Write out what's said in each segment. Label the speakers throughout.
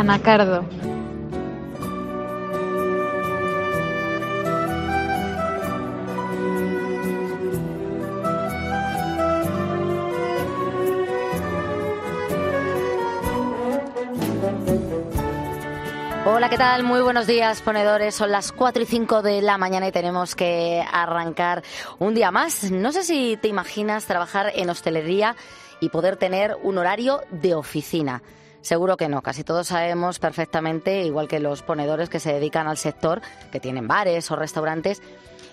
Speaker 1: Anacardo.
Speaker 2: Hola, ¿qué tal? Muy buenos días, ponedores. Son las 4 y 5 de la mañana y tenemos que arrancar un día más. No sé si te imaginas trabajar en hostelería y poder tener un horario de oficina. Seguro que no, casi todos sabemos perfectamente, igual que los ponedores que se dedican al sector, que tienen bares o restaurantes,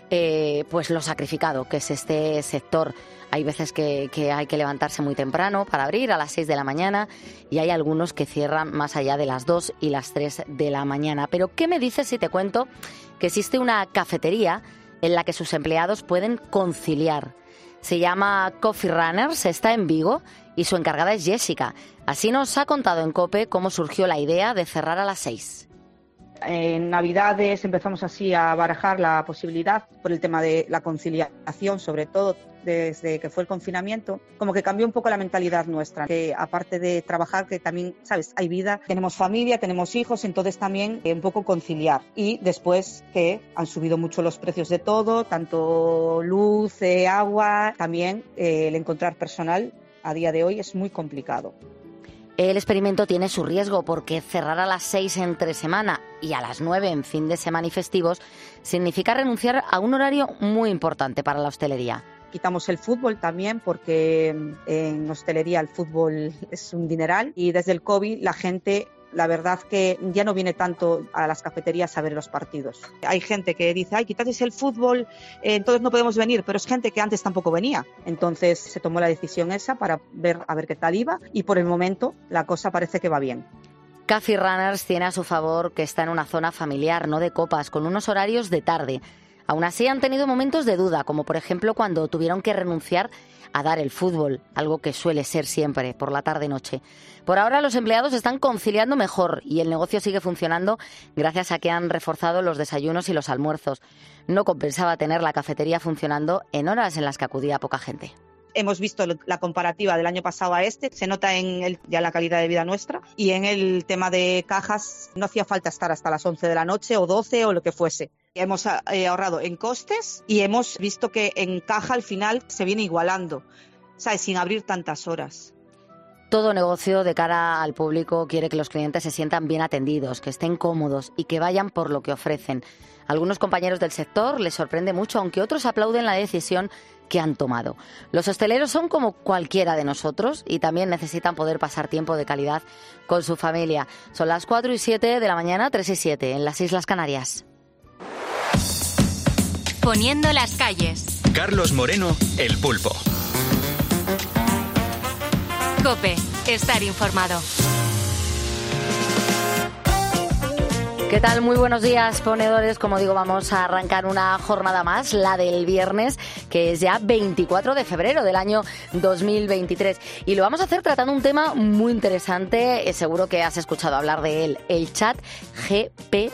Speaker 2: eh, pues lo sacrificado que es este sector. Hay veces que, que, hay que levantarse muy temprano para abrir a las 6 de la mañana y hay algunos que cierran más allá de las 2 y las 3 de la mañana. Pero ¿qué me dices si te cuento que existe una cafetería en la que sus empleados pueden conciliar? Se llama Coffee Runners, está en Vigo y su encargada es Jessica. Así nos ha contado en COPE cómo surgió la idea de cerrar a las 6.
Speaker 3: En Navidades empezamos así a barajar la posibilidad por el tema de la conciliación, sobre todo desde que fue el confinamiento, como que cambió un poco la mentalidad nuestra, que aparte de trabajar, que también, sabes, hay vida, tenemos familia, tenemos hijos, entonces también eh, un poco conciliar. Y después que han subido mucho los precios de todo, tanto luz, eh, agua, también eh, el encontrar personal a día de hoy es muy complicado.
Speaker 2: El experimento tiene su riesgo porque cerrar a las 6 entre semana y a las 9 en fin de semana y festivos significa renunciar a un horario muy importante para la hostelería.
Speaker 3: Quitamos el fútbol también porque en hostelería el fútbol es un dineral y desde el COVID la gente la verdad que ya no viene tanto a las cafeterías a ver los partidos. Hay gente que dice, ay, quitasteis el fútbol, eh, entonces no podemos venir, pero es gente que antes tampoco venía. Entonces se tomó la decisión esa para ver a ver qué tal iba y por el momento la cosa parece que va bien.
Speaker 2: Coffee Runners tiene a su favor que está en una zona familiar, no de copas, con unos horarios de tarde. Aún así han tenido momentos de duda, como por ejemplo cuando tuvieron que renunciar a dar el fútbol, algo que suele ser siempre por la tarde-noche. Por ahora los empleados están conciliando mejor y el negocio sigue funcionando gracias a que han reforzado los desayunos y los almuerzos. No compensaba tener la cafetería funcionando en horas en las que acudía poca gente
Speaker 3: hemos visto la comparativa del año pasado a este, se nota en el, ya la calidad de vida nuestra y en el tema de cajas no hacía falta estar hasta las 11 de la noche o 12 o lo que fuese. Hemos eh, ahorrado en costes y hemos visto que en caja al final se viene igualando, ¿sabes? Sin abrir tantas horas.
Speaker 2: Todo negocio de cara al público quiere que los clientes se sientan bien atendidos, que estén cómodos y que vayan por lo que ofrecen. algunos compañeros del sector les sorprende mucho, aunque otros aplauden la decisión que han tomado. Los hosteleros son como cualquiera de nosotros y también necesitan poder pasar tiempo de calidad con su familia. Son las 4 y 7 de la mañana, 3 y 7 en las Islas Canarias.
Speaker 4: Poniendo las calles.
Speaker 5: Carlos Moreno, El Pulpo.
Speaker 4: Cope, estar informado.
Speaker 2: ¿Qué tal? Muy buenos días, ponedores. Como digo, vamos a arrancar una jornada más, la del viernes, que es ya 24 de febrero del año 2023. Y lo vamos a hacer tratando un tema muy interesante, seguro que has escuchado hablar de él, el chat GPT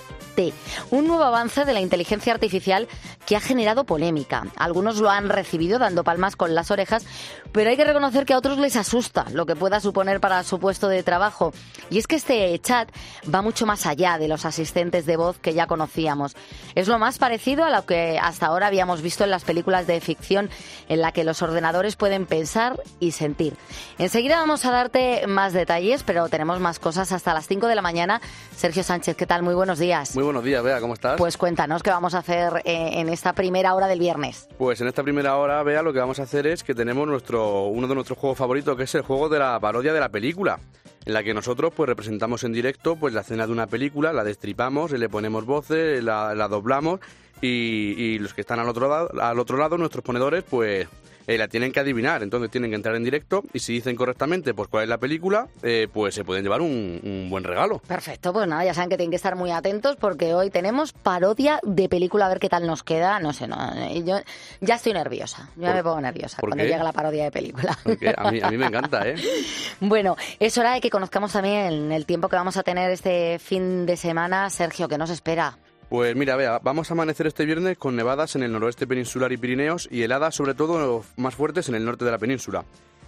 Speaker 2: un nuevo avance de la inteligencia artificial que ha generado polémica. Algunos lo han recibido dando palmas con las orejas, pero hay que reconocer que a otros les asusta lo que pueda suponer para su puesto de trabajo. Y es que este chat va mucho más allá de los asistentes de voz que ya conocíamos. Es lo más parecido a lo que hasta ahora habíamos visto en las películas de ficción en la que los ordenadores pueden pensar y sentir. Enseguida vamos a darte más detalles, pero tenemos más cosas hasta las 5 de la mañana. Sergio Sánchez, ¿qué tal? Muy buenos días.
Speaker 6: Muy buenos días, Bea, ¿cómo estás?
Speaker 2: Pues cuéntanos qué vamos a hacer eh, en esta primera hora del viernes.
Speaker 6: Pues en esta primera hora, Bea, lo que vamos a hacer es que tenemos nuestro uno de nuestros juegos favoritos, que es el juego de la parodia de la película en la que nosotros pues representamos en directo pues la escena de una película, la destripamos, le ponemos voces, la, la doblamos y, y, los que están al otro lado, al otro lado, nuestros ponedores, pues eh, la tienen que adivinar, entonces tienen que entrar en directo y si dicen correctamente pues cuál es la película, eh, pues se pueden llevar un, un, buen regalo.
Speaker 2: Perfecto, pues nada, ya saben que tienen que estar muy atentos porque hoy tenemos parodia de película, a ver qué tal nos queda, no sé, no, yo ya estoy nerviosa, ya me pongo nerviosa cuando
Speaker 6: qué?
Speaker 2: llega la parodia de película.
Speaker 6: A mí, a mí me encanta, ¿eh?
Speaker 2: bueno, es hora de que conozcamos también el tiempo que vamos a tener este fin de semana. Sergio, ¿qué nos espera?
Speaker 6: Pues mira, vea, vamos a amanecer este viernes con nevadas en el noroeste peninsular y Pirineos y heladas sobre todo más fuertes en el norte de la península.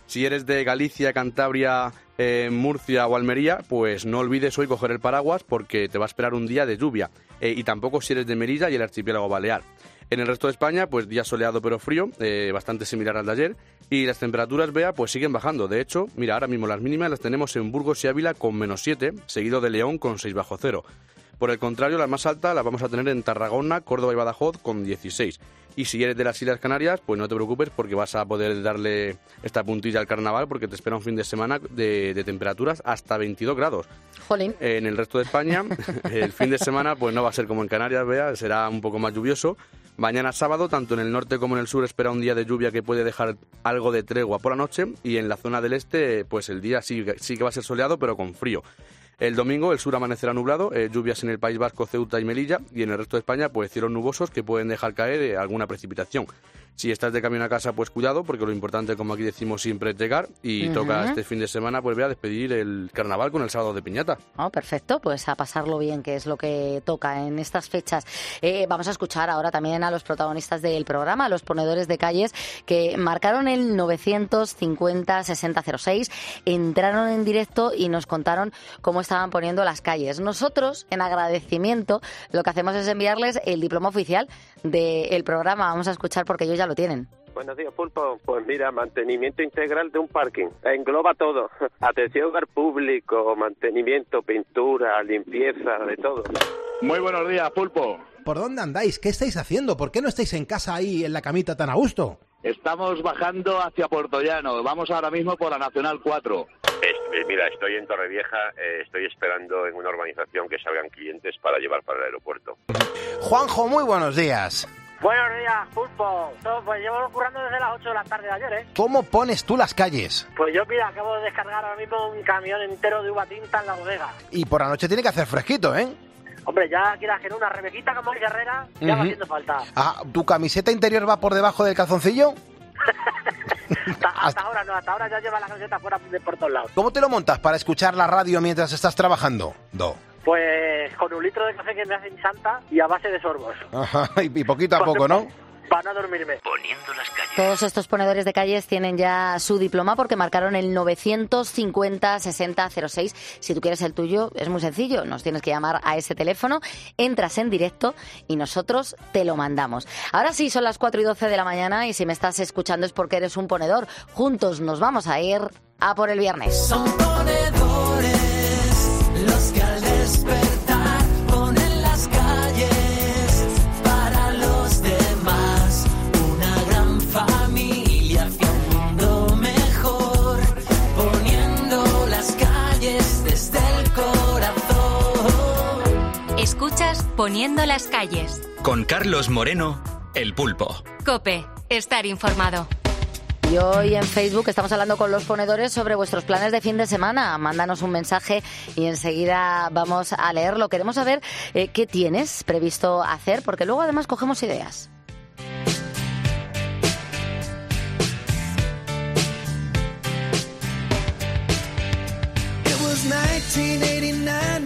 Speaker 6: Si eres de Galicia, Cantabria, eh, Murcia o Almería, pues no olvides hoy coger el paraguas porque te va a esperar un día de lluvia. Eh, y tampoco si eres de Merilla y el archipiélago balear. En el resto de España, pues día soleado pero frío, eh, bastante similar al de ayer, y las temperaturas, vea, pues siguen bajando. De hecho, mira, ahora mismo las mínimas las tenemos en Burgos y Ávila con menos 7, seguido de León con 6 bajo cero. Por el contrario, las más altas las vamos a tener en Tarragona, Córdoba y Badajoz con 16. Y si eres de las Islas Canarias, pues no te preocupes porque vas a poder darle esta puntilla al carnaval porque te espera un fin de semana de, de temperaturas hasta 22 grados.
Speaker 2: Jolín.
Speaker 6: En el resto de España, el fin de semana pues no va a ser como en Canarias, vea, será un poco más lluvioso. Mañana sábado, tanto en el norte como en el sur, espera un día de lluvia que puede dejar algo de tregua por la noche y en la zona del este, pues el día sí, sí que va a ser soleado pero con frío. El domingo el sur amanecerá nublado, eh, lluvias en el País Vasco, Ceuta y Melilla y en el resto de España pues cielos nubosos que pueden dejar caer eh, alguna precipitación. Si estás de camino a casa, pues cuidado, porque lo importante, como aquí decimos siempre, es llegar y toca este fin de semana, pues voy a despedir el carnaval con el sábado de piñata.
Speaker 2: Oh, perfecto, pues a pasarlo bien, que es lo que toca en estas fechas. Eh, vamos a escuchar ahora también a los protagonistas del programa, a los ponedores de calles que marcaron el 950-6006, entraron en directo y nos contaron cómo estaban poniendo las calles. Nosotros, en agradecimiento, lo que hacemos es enviarles el diploma oficial del programa. Vamos a escuchar porque ellos ya lo tienen.
Speaker 1: Buenos días, Pulpo. Pues mira, mantenimiento integral de un parking. Engloba todo. Atención al público, mantenimiento, pintura, limpieza, de todo.
Speaker 7: Muy buenos días, Pulpo.
Speaker 8: ¿Por dónde andáis? ¿Qué estáis haciendo? ¿Por qué no estáis en casa ahí en la camita tan a gusto?
Speaker 7: Estamos bajando hacia Puerto Llano. Vamos ahora mismo por la Nacional 4.
Speaker 1: Es- mira, estoy en Torrevieja, eh, estoy esperando en una urbanización que salgan clientes para llevar para el aeropuerto.
Speaker 8: Juanjo, muy buenos días.
Speaker 9: Buenos días, Pulpo. No, Pues llevo currando desde las 8 de la tarde de ayer, ¿eh?
Speaker 8: ¿Cómo pones tú las calles?
Speaker 9: Pues yo, mira, acabo de descargar ahora mismo un camión entero de uva tinta en la bodega.
Speaker 8: Y por la noche tiene que hacer fresquito, ¿eh?
Speaker 9: Hombre, ya quieras que no, una rebequita como el Guerrera, ya va haciendo falta.
Speaker 8: Ah, ¿tu camiseta interior va por debajo del calzoncillo?
Speaker 9: Hasta, hasta ahora no, hasta ahora ya lleva la camiseta fuera de por todos lados.
Speaker 8: ¿Cómo te lo montas para escuchar la radio mientras estás trabajando? Do.
Speaker 9: Pues con un litro de café que me hacen santa y a base de sorbos.
Speaker 8: Ajá, y y poquito a poco, ¿no?
Speaker 9: Para no dormirme.
Speaker 2: Todos estos ponedores de calles tienen ya su diploma porque marcaron el 950-6006. Si tú quieres el tuyo, es muy sencillo. Nos tienes que llamar a ese teléfono, entras en directo y nosotros te lo mandamos. Ahora sí, son las 4 y 12 de la mañana y si me estás escuchando es porque eres un ponedor. Juntos nos vamos a ir a por el viernes.
Speaker 10: Son ponedores los que al Poniendo las calles.
Speaker 5: Con Carlos Moreno, El Pulpo.
Speaker 4: Cope, estar informado.
Speaker 2: Y hoy en Facebook estamos hablando con los ponedores sobre vuestros planes de fin de semana. Mándanos un mensaje y enseguida vamos a leerlo. Queremos saber eh, qué tienes previsto hacer, porque luego además cogemos ideas.
Speaker 10: It was 1989,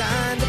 Speaker 10: sign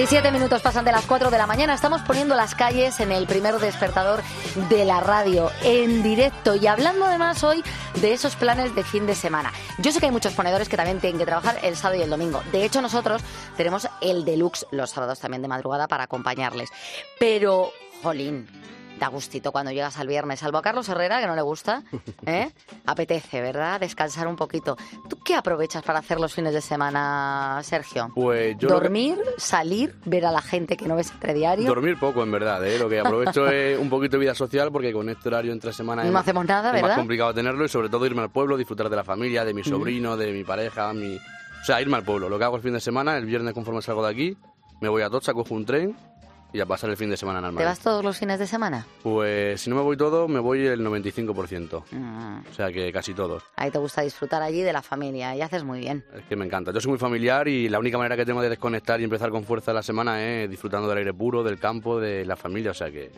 Speaker 2: 17 minutos pasan de las 4 de la mañana. Estamos poniendo las calles en el primer despertador de la radio en directo y hablando además hoy de esos planes de fin de semana. Yo sé que hay muchos ponedores que también tienen que trabajar el sábado y el domingo. De hecho, nosotros tenemos el deluxe los sábados también de madrugada para acompañarles. Pero, jolín, da gustito cuando llegas al viernes. Salvo a Carlos Herrera, que no le gusta, ¿eh? Apetece, ¿verdad? Descansar un poquito. ¿Tú qué aprovechas para hacer los fines de semana, Sergio?
Speaker 6: Pues yo lo que-
Speaker 2: Dormir, salir, ver a la gente que no ves entre diario.
Speaker 6: Dormir poco, en verdad. ¿eh? Lo que aprovecho es un poquito de vida social porque con este horario entre semana es
Speaker 2: No
Speaker 6: más-
Speaker 2: hacemos nada,
Speaker 6: es
Speaker 2: ¿verdad?
Speaker 6: más complicado tenerlo y sobre todo irme al pueblo, disfrutar de la familia, de mi
Speaker 2: Mm.
Speaker 6: sobrino, de mi pareja, mi... O sea, irme al pueblo. Lo que hago el fin de semana, el viernes conforme salgo de aquí, me voy a Tocha, cojo un tren y a pasar el fin de semana en
Speaker 2: ¿Te vas todos los fines de semana?
Speaker 6: Pues si no me voy todo, me voy el 95%.
Speaker 2: Mm,
Speaker 6: O sea que casi todos.
Speaker 2: Ahí te gusta disfrutar allí de la familia y haces muy bien.
Speaker 6: Es que me encanta. Yo soy muy familiar y la única manera que tengo de desconectar y empezar con fuerza la semana es disfrutando del aire puro, del campo, de la familia. O sea que.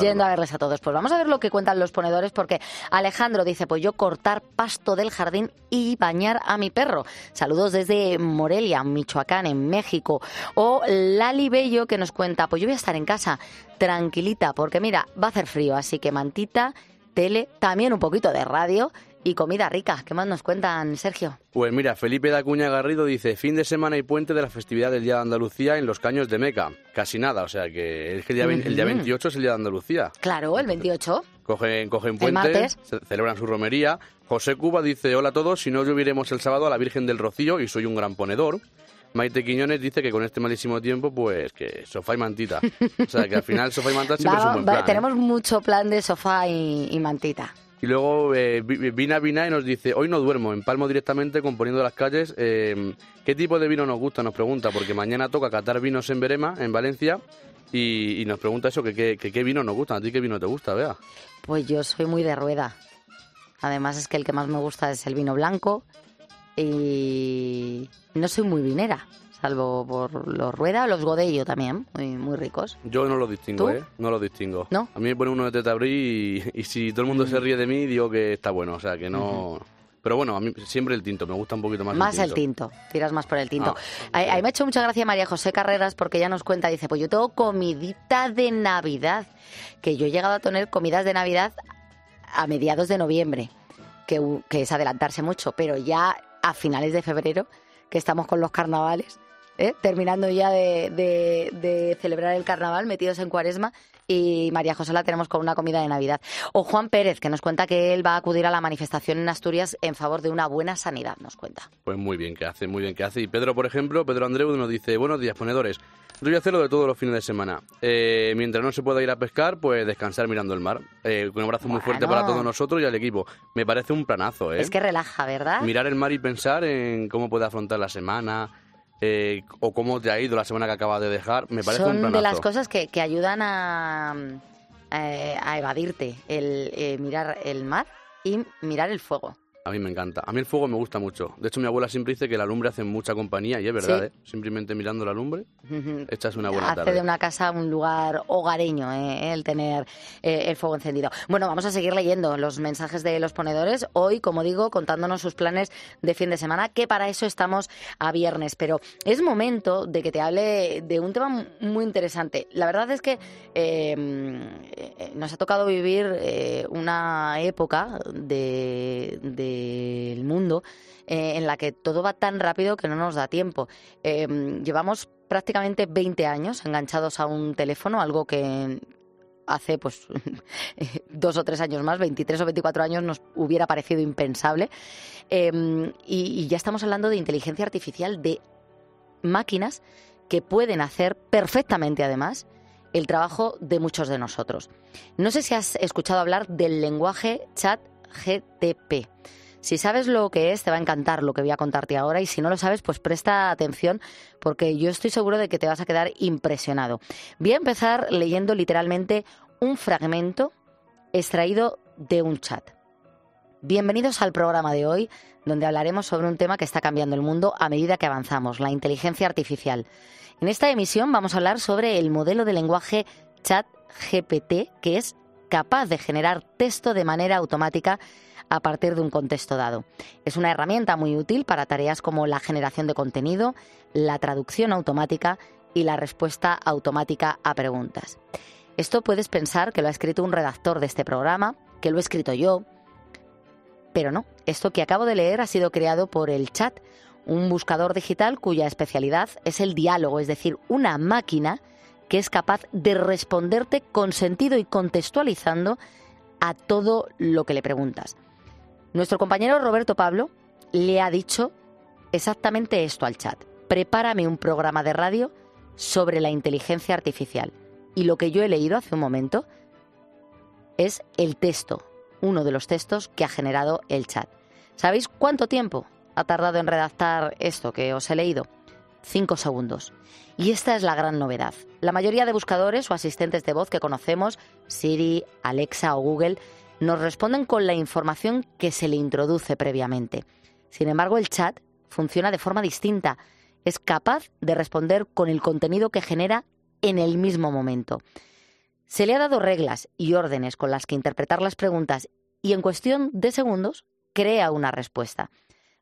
Speaker 2: Yendo a verles a todos. Pues vamos a ver lo que cuentan los ponedores porque Alejandro dice, pues yo cortar pasto del jardín y bañar a mi perro. Saludos desde Morelia, Michoacán, en México. O Lali Bello que nos cuenta, pues yo voy a estar en casa tranquilita porque mira, va a hacer frío, así que mantita, tele, también un poquito de radio y comida rica. ¿Qué más nos cuentan, Sergio?
Speaker 6: Pues mira, Felipe de Acuña Garrido dice, fin de semana y puente de la festividad del Día de Andalucía en los Caños de Meca. Casi nada, o sea que es que el día, el día
Speaker 2: Ujú.
Speaker 6: 28 es el Día de Andalucía.
Speaker 2: Claro, el 28.
Speaker 6: Cogen, cogen
Speaker 2: El
Speaker 6: puente,
Speaker 2: martes.
Speaker 6: ce- celebran su romería. José Cuba dice, hola a todos, si no lloveremos el sábado a la Virgen del Rocío y soy un gran ponedor. Maite Quiñones dice que con este malísimo tiempo, pues que sofá y mantita. O sea que al final sofá y mantita siempre es un
Speaker 2: Va-
Speaker 6: buen
Speaker 2: va-
Speaker 6: plan, ¿eh?
Speaker 2: tenemos mucho plan de sofá y, y mantita.
Speaker 6: Y luego eh, Vi- Vina Vina y nos dice, hoy no duermo, empalmo directamente componiendo las calles. Eh, ¿Qué tipo de vino nos gusta? Nos pregunta, porque mañana toca catar vinos en Berema, en Valencia, y, nos pregunta eso, que, qué- que vino nos gusta. ¿A ti qué vino te gusta, Vea?
Speaker 2: Pues yo soy muy de rueda. Además es que el que más me gusta es el vino blanco y no soy muy vinera, salvo por los rueda, los godello también, muy, muy ricos.
Speaker 6: Yo no lo distingo,
Speaker 2: ¿Tú?
Speaker 6: ¿eh? No lo distingo.
Speaker 2: ¿No?
Speaker 6: A mí me pone uno de teta brie y, y si todo el mundo se ríe de mí, digo que está bueno, o sea, que no... Pero bueno, a mí siempre el tinto, me gusta un poquito más,
Speaker 2: Más el tinto, tiras más por el tinto. A, a mí me ha hecho mucha gracia María José Carreras porque ella nos cuenta, dice, pues yo tengo comidita de Navidad, que yo he llegado a tener comidas de Navidad a mediados de noviembre, que, que es adelantarse mucho, pero ya a finales de febrero, que estamos con los carnavales, ¿eh? terminando ya de, de- de celebrar el carnaval, metidos en cuaresma, y María José la tenemos con una comida de Navidad. O Juan Pérez, que nos cuenta que él va a acudir a la manifestación en Asturias en favor de una buena sanidad, nos cuenta.
Speaker 6: Pues muy bien que hace, muy bien que hace. Y Pedro, por ejemplo, Pedro Andreu nos dice, buenos días, ponedores. Yo voy a hacerlo de todos los fines de semana. Eh, mientras no se pueda ir a pescar, pues descansar mirando el mar. Eh, un abrazo muy fuerte para todos nosotros y al equipo. Me parece un planazo, ¿eh?
Speaker 2: Es que relaja, ¿verdad?
Speaker 6: Mirar el mar y pensar en cómo puede afrontar la semana eh, o cómo te ha ido la semana que acabas de dejar, me parece un
Speaker 2: Son
Speaker 6: planazo.
Speaker 2: de las cosas que, que ayudan a, eh, a evadirte, el eh, mirar el mar y mirar el fuego.
Speaker 6: A mí me encanta. A mí el fuego me gusta mucho. De hecho, mi abuela siempre dice que la lumbre hace mucha compañía y es verdad,
Speaker 2: Sí.
Speaker 6: ¿eh? Simplemente mirando la lumbre, echas una buena
Speaker 2: Hace
Speaker 6: tarde.
Speaker 2: de una casa un lugar hogareño eh, el tener eh, el fuego encendido. Bueno, vamos a seguir leyendo los mensajes de los ponedores. Hoy, como digo, contándonos sus planes de fin de semana, que para eso estamos a viernes. Pero es momento de que te hable de un tema mu- muy interesante. La verdad es que eh, eh, nos ha tocado vivir una época de- del mundo eh, en la que todo va tan rápido que no nos da tiempo. Eh, llevamos prácticamente 20 años enganchados a un teléfono, algo que hace pues dos o tres años más, 23 o 24 años, nos hubiera parecido impensable. Y, y ya estamos hablando de inteligencia artificial, de máquinas que pueden hacer perfectamente, además, el trabajo de muchos de nosotros. No sé si has escuchado hablar del lenguaje chat GTP. Si sabes lo que es, te va a encantar lo que voy a contarte ahora y si no lo sabes, pues presta atención porque yo estoy seguro de que te vas a quedar impresionado. Voy a empezar leyendo literalmente un fragmento extraído de un chat. Bienvenidos al programa de hoy, donde hablaremos sobre un tema que está cambiando el mundo a medida que avanzamos, la inteligencia artificial. En esta emisión vamos a hablar sobre el modelo de lenguaje chat GPT, que es capaz de generar texto de manera automática a partir de un contexto dado. Es una herramienta muy útil para tareas como la generación de contenido, la traducción automática y la respuesta automática a preguntas. Esto puedes pensar que lo ha escrito un redactor de este programa, que lo he escrito yo, pero no, esto que acabo de leer ha sido creado por el chat, un buscador digital cuya especialidad es el diálogo, es decir, una máquina que es capaz de responderte con sentido y contextualizando a todo lo que le preguntas. Nuestro compañero Roberto Pablo le ha dicho exactamente esto al chat. Prepárame un programa de radio sobre la inteligencia artificial. Y lo que yo he leído hace un momento es el texto, uno de los textos que ha generado el chat. ¿Sabéis cuánto tiempo ha tardado en redactar esto que os he leído? Cinco segundos. Y esta es la gran novedad. La mayoría de buscadores o asistentes de voz que conocemos, Siri, Alexa o Google, nos responden con la información que se le introduce previamente. Sin embargo, el chat funciona de forma distinta. Es capaz de responder con el contenido que genera en el mismo momento. Se le ha dado reglas y órdenes con las que interpretar las preguntas y en cuestión de segundos crea una respuesta.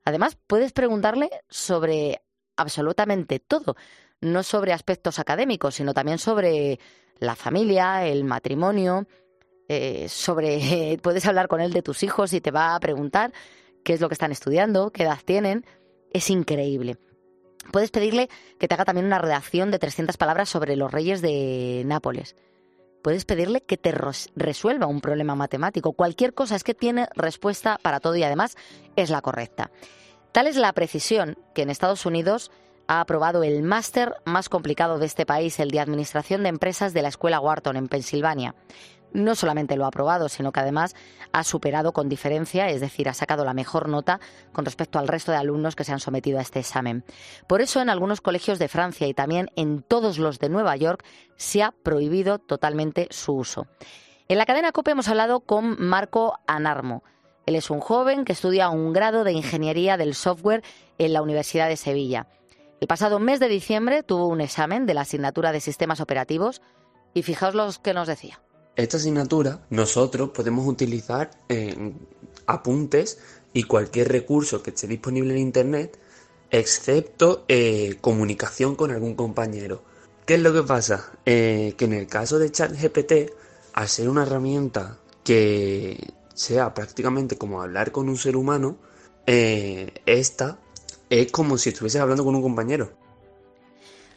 Speaker 2: Además, puedes preguntarle sobre absolutamente todo, no sobre aspectos académicos, sino también sobre la familia, el matrimonio, eh, sobre puedes hablar con él de tus hijos y te va a preguntar qué es lo que están estudiando, qué edad tienen. Es increíble. Puedes pedirle que te haga también una redacción de 300 palabras sobre los reyes de Nápoles. Puedes pedirle que te resuelva un problema matemático. Cualquier cosa es que tiene respuesta para todo y además es la correcta. Tal es la precisión que en Estados Unidos ha aprobado el máster más complicado de este país, el de Administración de Empresas de la Escuela Wharton en Pensilvania. No solamente lo ha aprobado, sino que además ha superado con diferencia, es decir, ha sacado la mejor nota con respecto al resto de alumnos que se han sometido a este examen. Por eso en algunos colegios de Francia y también en todos los de Nueva York se ha prohibido totalmente su uso. En la cadena COPE hemos hablado con Marco Anarmo. Él es un joven que estudia un grado de Ingeniería del Software en la Universidad de Sevilla. El pasado mes de diciembre tuvo un examen de la asignatura de Sistemas Operativos y fijaos lo que nos decía.
Speaker 11: Esta asignatura nosotros podemos utilizar eh, apuntes y cualquier recurso que esté disponible en Internet, excepto eh, comunicación con algún compañero. ¿Qué es lo que pasa? Eh, que en el caso de ChatGPT, al ser una herramienta que sea prácticamente como hablar con un ser humano, esta es como si estuvieses hablando con un compañero.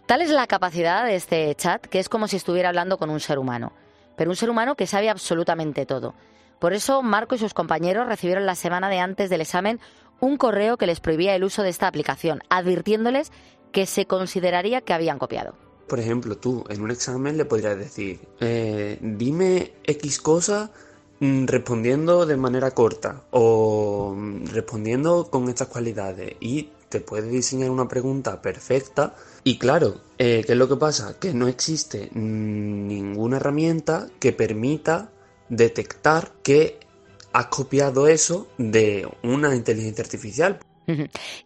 Speaker 2: Tal es la capacidad de este chat que es como si estuviera hablando con un ser humano, pero un ser humano que sabe absolutamente todo. Por eso Marco y sus compañeros recibieron la semana de antes del examen un correo que les prohibía el uso de esta aplicación, advirtiéndoles que se consideraría que habían copiado.
Speaker 11: Por ejemplo, tú en un examen le podrías decir, eh, dime X cosa mm, respondiendo de manera corta o mm, respondiendo con estas cualidades y te puede diseñar una pregunta perfecta y claro, eh, ¿qué es lo que pasa? Que no existe ninguna herramienta que permita detectar que has copiado eso de una inteligencia artificial.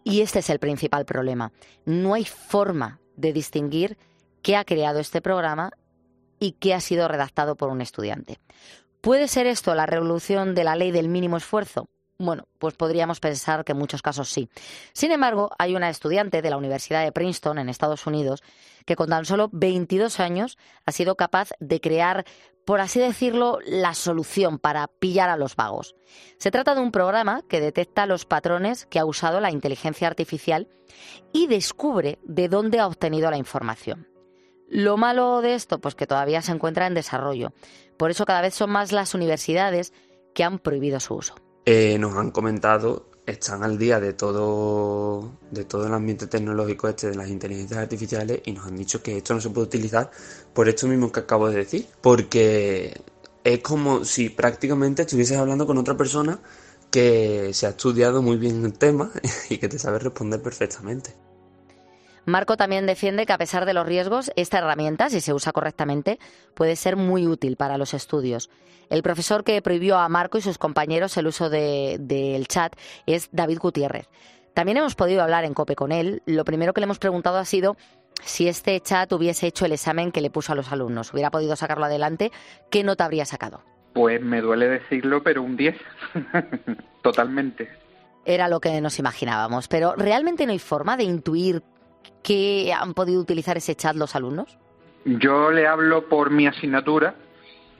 Speaker 2: Y este es el principal problema. No hay forma de distinguir qué ha creado este programa y qué ha sido redactado por un estudiante. ¿Puede ser esto la revolución de la ley del mínimo esfuerzo? Bueno, pues podríamos pensar que en muchos casos sí. Sin embargo, hay una estudiante de la Universidad de Princeton, en Estados Unidos, que con tan solo 22 años ha sido capaz de crear, por así decirlo, la solución para pillar a los vagos. Se trata de un programa que detecta los patrones que ha usado la inteligencia artificial y descubre de dónde ha obtenido la información. Lo malo de esto, pues que todavía se encuentra en desarrollo. Por eso cada vez son más las universidades que han prohibido su uso.
Speaker 11: Eh, nos han comentado, están al día de todo, de todo el ambiente tecnológico este de las inteligencias artificiales y nos han dicho que esto no se puede utilizar por esto mismo que acabo de decir, porque es como si prácticamente estuvieses hablando con otra persona que se ha estudiado muy bien el tema y que te sabe responder perfectamente.
Speaker 2: Marco también defiende que a pesar de los riesgos, esta herramienta, si se usa correctamente, puede ser muy útil para los estudios. El profesor que prohibió a Marco y sus compañeros el uso del de, chat es David Gutiérrez. También hemos podido hablar en COPE con él. Lo primero que le hemos preguntado ha sido si este chat hubiese hecho el examen que le puso a los alumnos, hubiera podido sacarlo adelante, ¿qué nota habría sacado?
Speaker 12: Pues me duele decirlo, pero un 10. Totalmente.
Speaker 2: Era lo que nos imaginábamos, pero ¿realmente no hay forma de intuir que han podido utilizar ese chat los alumnos?
Speaker 12: Yo le hablo por mi asignatura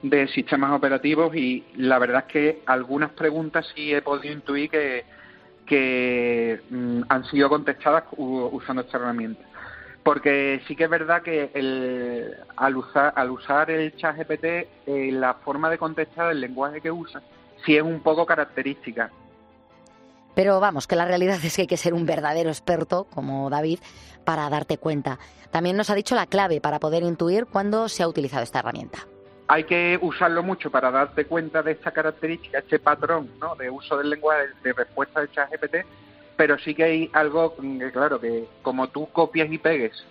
Speaker 12: de sistemas operativos y la verdad es que algunas preguntas sí he podido intuir que, que mm, han sido contestadas usando esta herramienta. Porque sí que es verdad que el, al, usar, al usar el chat GPT, eh, la forma de contestar, el lenguaje que usa, sí es un poco característica.
Speaker 2: Pero vamos, que la realidad es que hay que ser un verdadero experto, como David, para darte cuenta. También nos ha dicho la clave para poder intuir cuándo se ha utilizado esta herramienta.
Speaker 12: Hay que usarlo mucho para darte cuenta de esta característica, este patrón ¿no? de uso del lenguaje de respuesta de ChatGPT, pero sí que hay algo claro, que como tú copias y pegues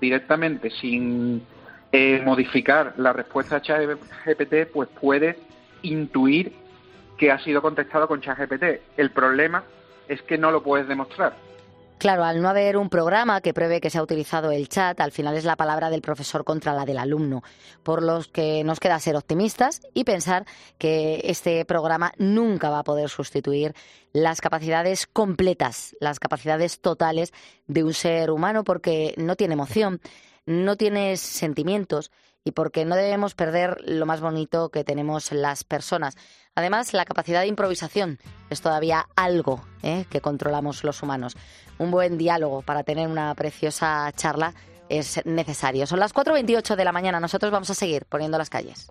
Speaker 12: directamente sin eh, modificar la respuesta de ChatGPT, pues puedes intuir que ha sido contestado con ChatGPT. El problema es que no lo puedes demostrar.
Speaker 2: Claro, al no haber un programa que pruebe que se ha utilizado el chat, al final es la palabra del profesor contra la del alumno, por los que nos queda ser optimistas y pensar que este programa nunca va a poder sustituir las capacidades completas, las capacidades totales de un ser humano, porque no tiene emoción, no tiene sentimientos y porque no debemos perder lo más bonito que tenemos las personas. Además, la capacidad de improvisación es todavía algo ¿eh? que controlamos los humanos. Un buen diálogo para tener una preciosa charla es necesario. Son las 4.28 de la mañana. Nosotros vamos a seguir poniendo las calles.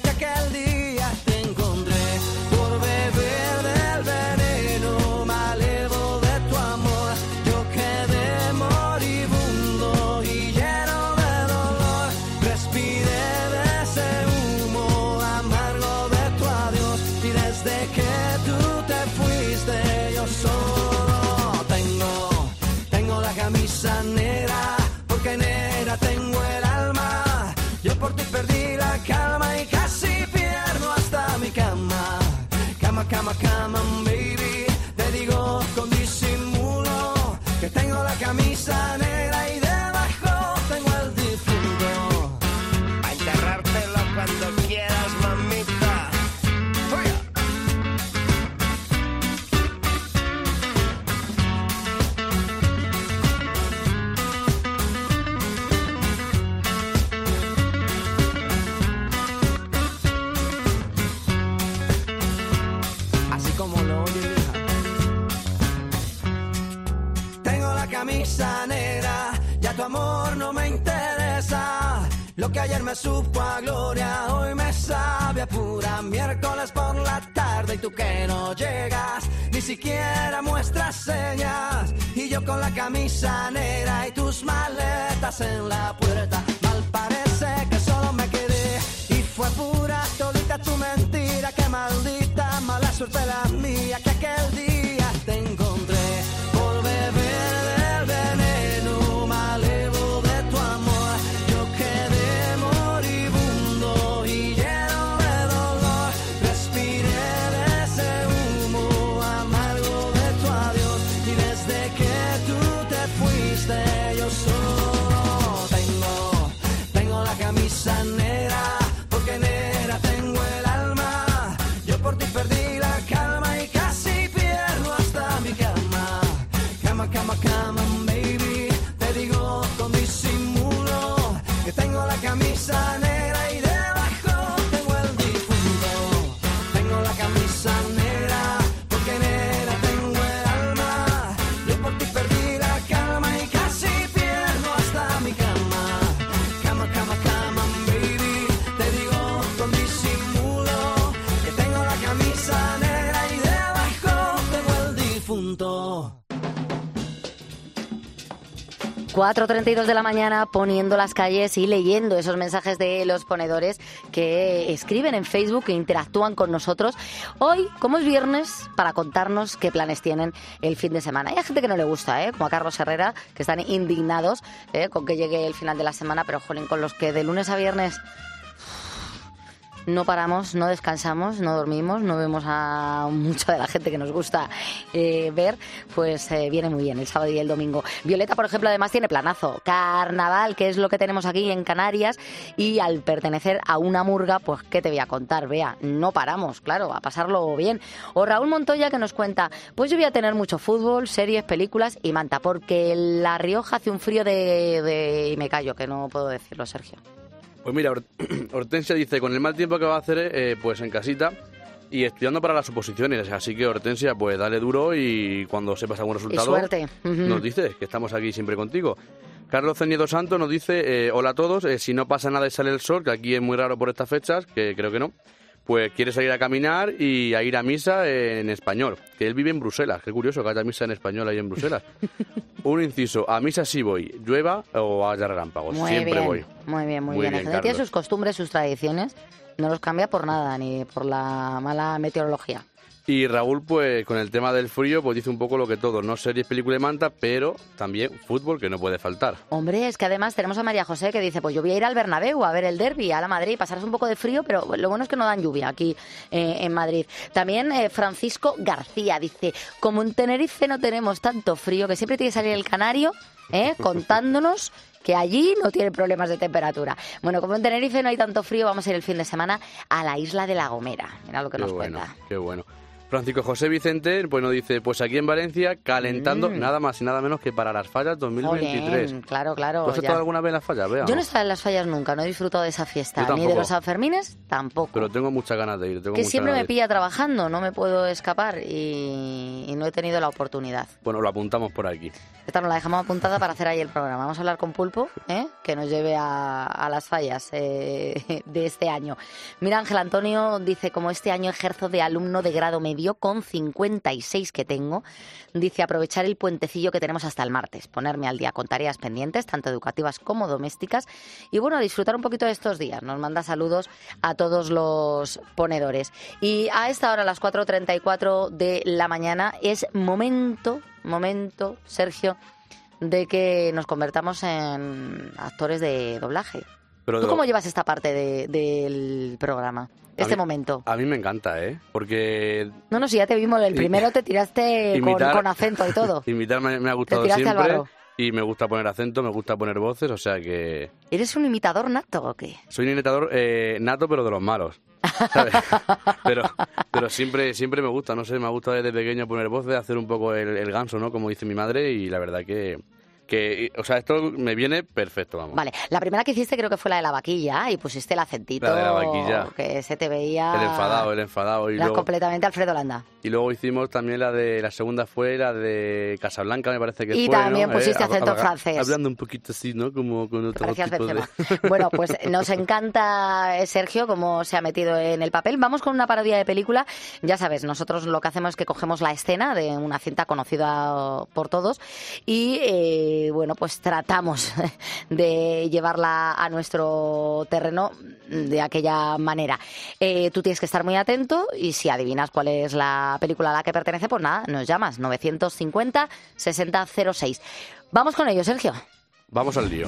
Speaker 10: Cama, cama, cama, baby. Te digo con disimulo que tengo la camisa camisa negra, ya tu amor no me interesa. Lo que ayer me supo a gloria, hoy me sabe a pura miércoles por la tarde. Y tú que no llegas, ni siquiera muestras señas. Y yo con la camisa negra y tus maletas en la puerta, mal parece que solo me quedé. Y fue pura todita tu mentira, que maldita mala suerte la mía, que aquel día
Speaker 2: 4.32 de la mañana poniendo las calles y leyendo esos mensajes de los ponedores que escriben en Facebook e interactúan con nosotros. Hoy, como es viernes, para contarnos qué planes tienen el fin de semana. Hay gente que no le gusta, ¿eh? como a Carlos Herrera, que están indignados ¿eh? con que llegue el final de la semana, pero jolín, con los que de lunes a viernes no paramos, no descansamos, no dormimos, no vemos a mucha de la gente que nos gusta eh, ver, pues eh, viene muy bien el sábado y el domingo. Violeta, por ejemplo, además tiene planazo. Carnaval, que es lo que tenemos aquí en Canarias, y al pertenecer a una murga, pues, ¿qué te voy a contar? Vea, no paramos, claro, a pasarlo bien. O Raúl Montoya que nos cuenta, pues yo voy a tener mucho fútbol, series, películas y manta, porque La Rioja hace un frío de... de... y me callo, que no puedo decirlo, Sergio.
Speaker 6: Pues mira, Hort- Hortensia dice, con el mal tiempo que va a hacer, eh, pues en casita y estudiando para las oposiciones. Así que Hortensia, pues dale duro y cuando sepas algún resultado,
Speaker 2: suerte.
Speaker 6: Nos dices que estamos aquí siempre contigo. Carlos Ceniedo Santo nos dice, eh, hola a todos, eh, si no pasa nada y sale el sol, que aquí es muy raro por estas fechas, que creo que no, pues quiere salir a caminar y a ir a misa en español, que él vive en Bruselas, qué curioso que haya misa en español ahí en Bruselas. Un inciso, a misa sí voy, llueva o haya relámpagos,
Speaker 2: Muy
Speaker 6: siempre
Speaker 2: bien,
Speaker 6: voy.
Speaker 2: Muy bien, muy,
Speaker 6: Muy
Speaker 2: bien.
Speaker 6: bien,
Speaker 2: tiene sus costumbres, sus tradiciones. No los cambia por nada, ni por la mala meteorología.
Speaker 6: Y Raúl, pues con el tema del frío, pues dice un poco lo que todo, no series, película y manta, pero también fútbol que no puede faltar.
Speaker 2: Hombre, es que además tenemos a María José que dice, pues yo voy a ir al Bernabéu a ver el derby, a la Madrid, pasarás un poco de frío, pero lo bueno es que no dan lluvia aquí eh, en Madrid. También eh, Francisco García dice, como en Tenerife no tenemos tanto frío, que siempre tiene que salir el canario eh, contándonos que allí no tiene problemas de temperatura. Bueno, como en Tenerife no hay tanto frío, vamos a ir el fin de semana a la isla de La Gomera. Mira lo que
Speaker 6: Qué
Speaker 2: nos
Speaker 6: bueno,
Speaker 2: cuenta.
Speaker 6: qué bueno. Francisco José Vicente, pues nos dice, pues aquí en Valencia, calentando
Speaker 2: Mm.
Speaker 6: nada más y nada menos que para las fallas 2023.
Speaker 2: Jolín, claro, claro.
Speaker 6: ¿Tú has estado alguna vez en las fallas? Vea,
Speaker 2: Yo no he estado en las fallas nunca, no he disfrutado de esa fiesta. Ni de los Sanfermines, tampoco.
Speaker 6: Pero tengo muchas ganas de ir. Tengo
Speaker 2: que siempre me pilla trabajando, no me puedo escapar y, y no he tenido la oportunidad.
Speaker 6: Bueno, lo apuntamos por aquí.
Speaker 2: Esta nos la dejamos apuntada para hacer ahí el programa. Vamos a hablar con Pulpo, ¿eh? que nos lleve a, a las fallas eh, de este año. Mira, Ángel Antonio dice, como este año ejerzo de alumno de grado medio con 56 que tengo, dice aprovechar el puentecillo que tenemos hasta el martes, ponerme al día con tareas pendientes, tanto educativas como domésticas, y bueno, disfrutar un poquito de estos días. Nos manda saludos a todos los ponedores. Y a esta hora, a las 4.34 de la mañana, es momento, momento, Sergio, de que nos convertamos en actores de doblaje.
Speaker 6: Pero
Speaker 2: ¿Tú cómo llevas esta parte de- del programa? Este
Speaker 6: mí-
Speaker 2: momento.
Speaker 6: A mí me encanta, ¿eh? Porque
Speaker 2: No, no, si ya te vimos, el primero te tiraste con,
Speaker 6: imitar-
Speaker 2: con acento y todo.
Speaker 6: imitar me, me ha gustado siempre. Y me gusta poner acento, me gusta poner voces, o sea que
Speaker 2: ¿Eres un imitador nato o qué?
Speaker 6: soy un imitador eh, nato, pero de los malos. ¿sabes? pero pero siempre siempre me gusta, no sé, me ha gustado desde pequeño poner voces, hacer un poco el, el ganso, ¿no? Como dice mi madre, y la verdad que, Que, o sea, esto me viene perfecto, vamos.
Speaker 2: Vale, la primera que hiciste creo que fue la de la vaquilla y pusiste el acentito
Speaker 6: La de la vaquilla.
Speaker 2: que se te veía...
Speaker 6: El enfadado, el enfadado. Y luego,
Speaker 2: completamente Alfredo Landa.
Speaker 6: y luego hicimos también la de, la segunda fue la de Casablanca, me parece que
Speaker 2: Y
Speaker 6: fue,
Speaker 2: también
Speaker 6: ¿no?
Speaker 2: pusiste
Speaker 6: Eh,
Speaker 2: acento francés.
Speaker 6: Hablando un poquito así, ¿no? Como con otro
Speaker 2: Gracias,
Speaker 6: tipo de...
Speaker 2: Bueno, pues nos encanta eh, Sergio cómo se ha metido en el papel. Vamos con una parodia de película. Ya sabes, nosotros lo que hacemos es que cogemos la escena de una cinta conocida por todos y, eh, bueno, pues tratamos de llevarla a nuestro terreno de aquella manera. Eh, tú tienes que estar muy atento y si adivinas cuál es la película a la que pertenece, pues nada, nos llamas 950 6006. Vamos con ello, Sergio.
Speaker 6: Vamos al lío.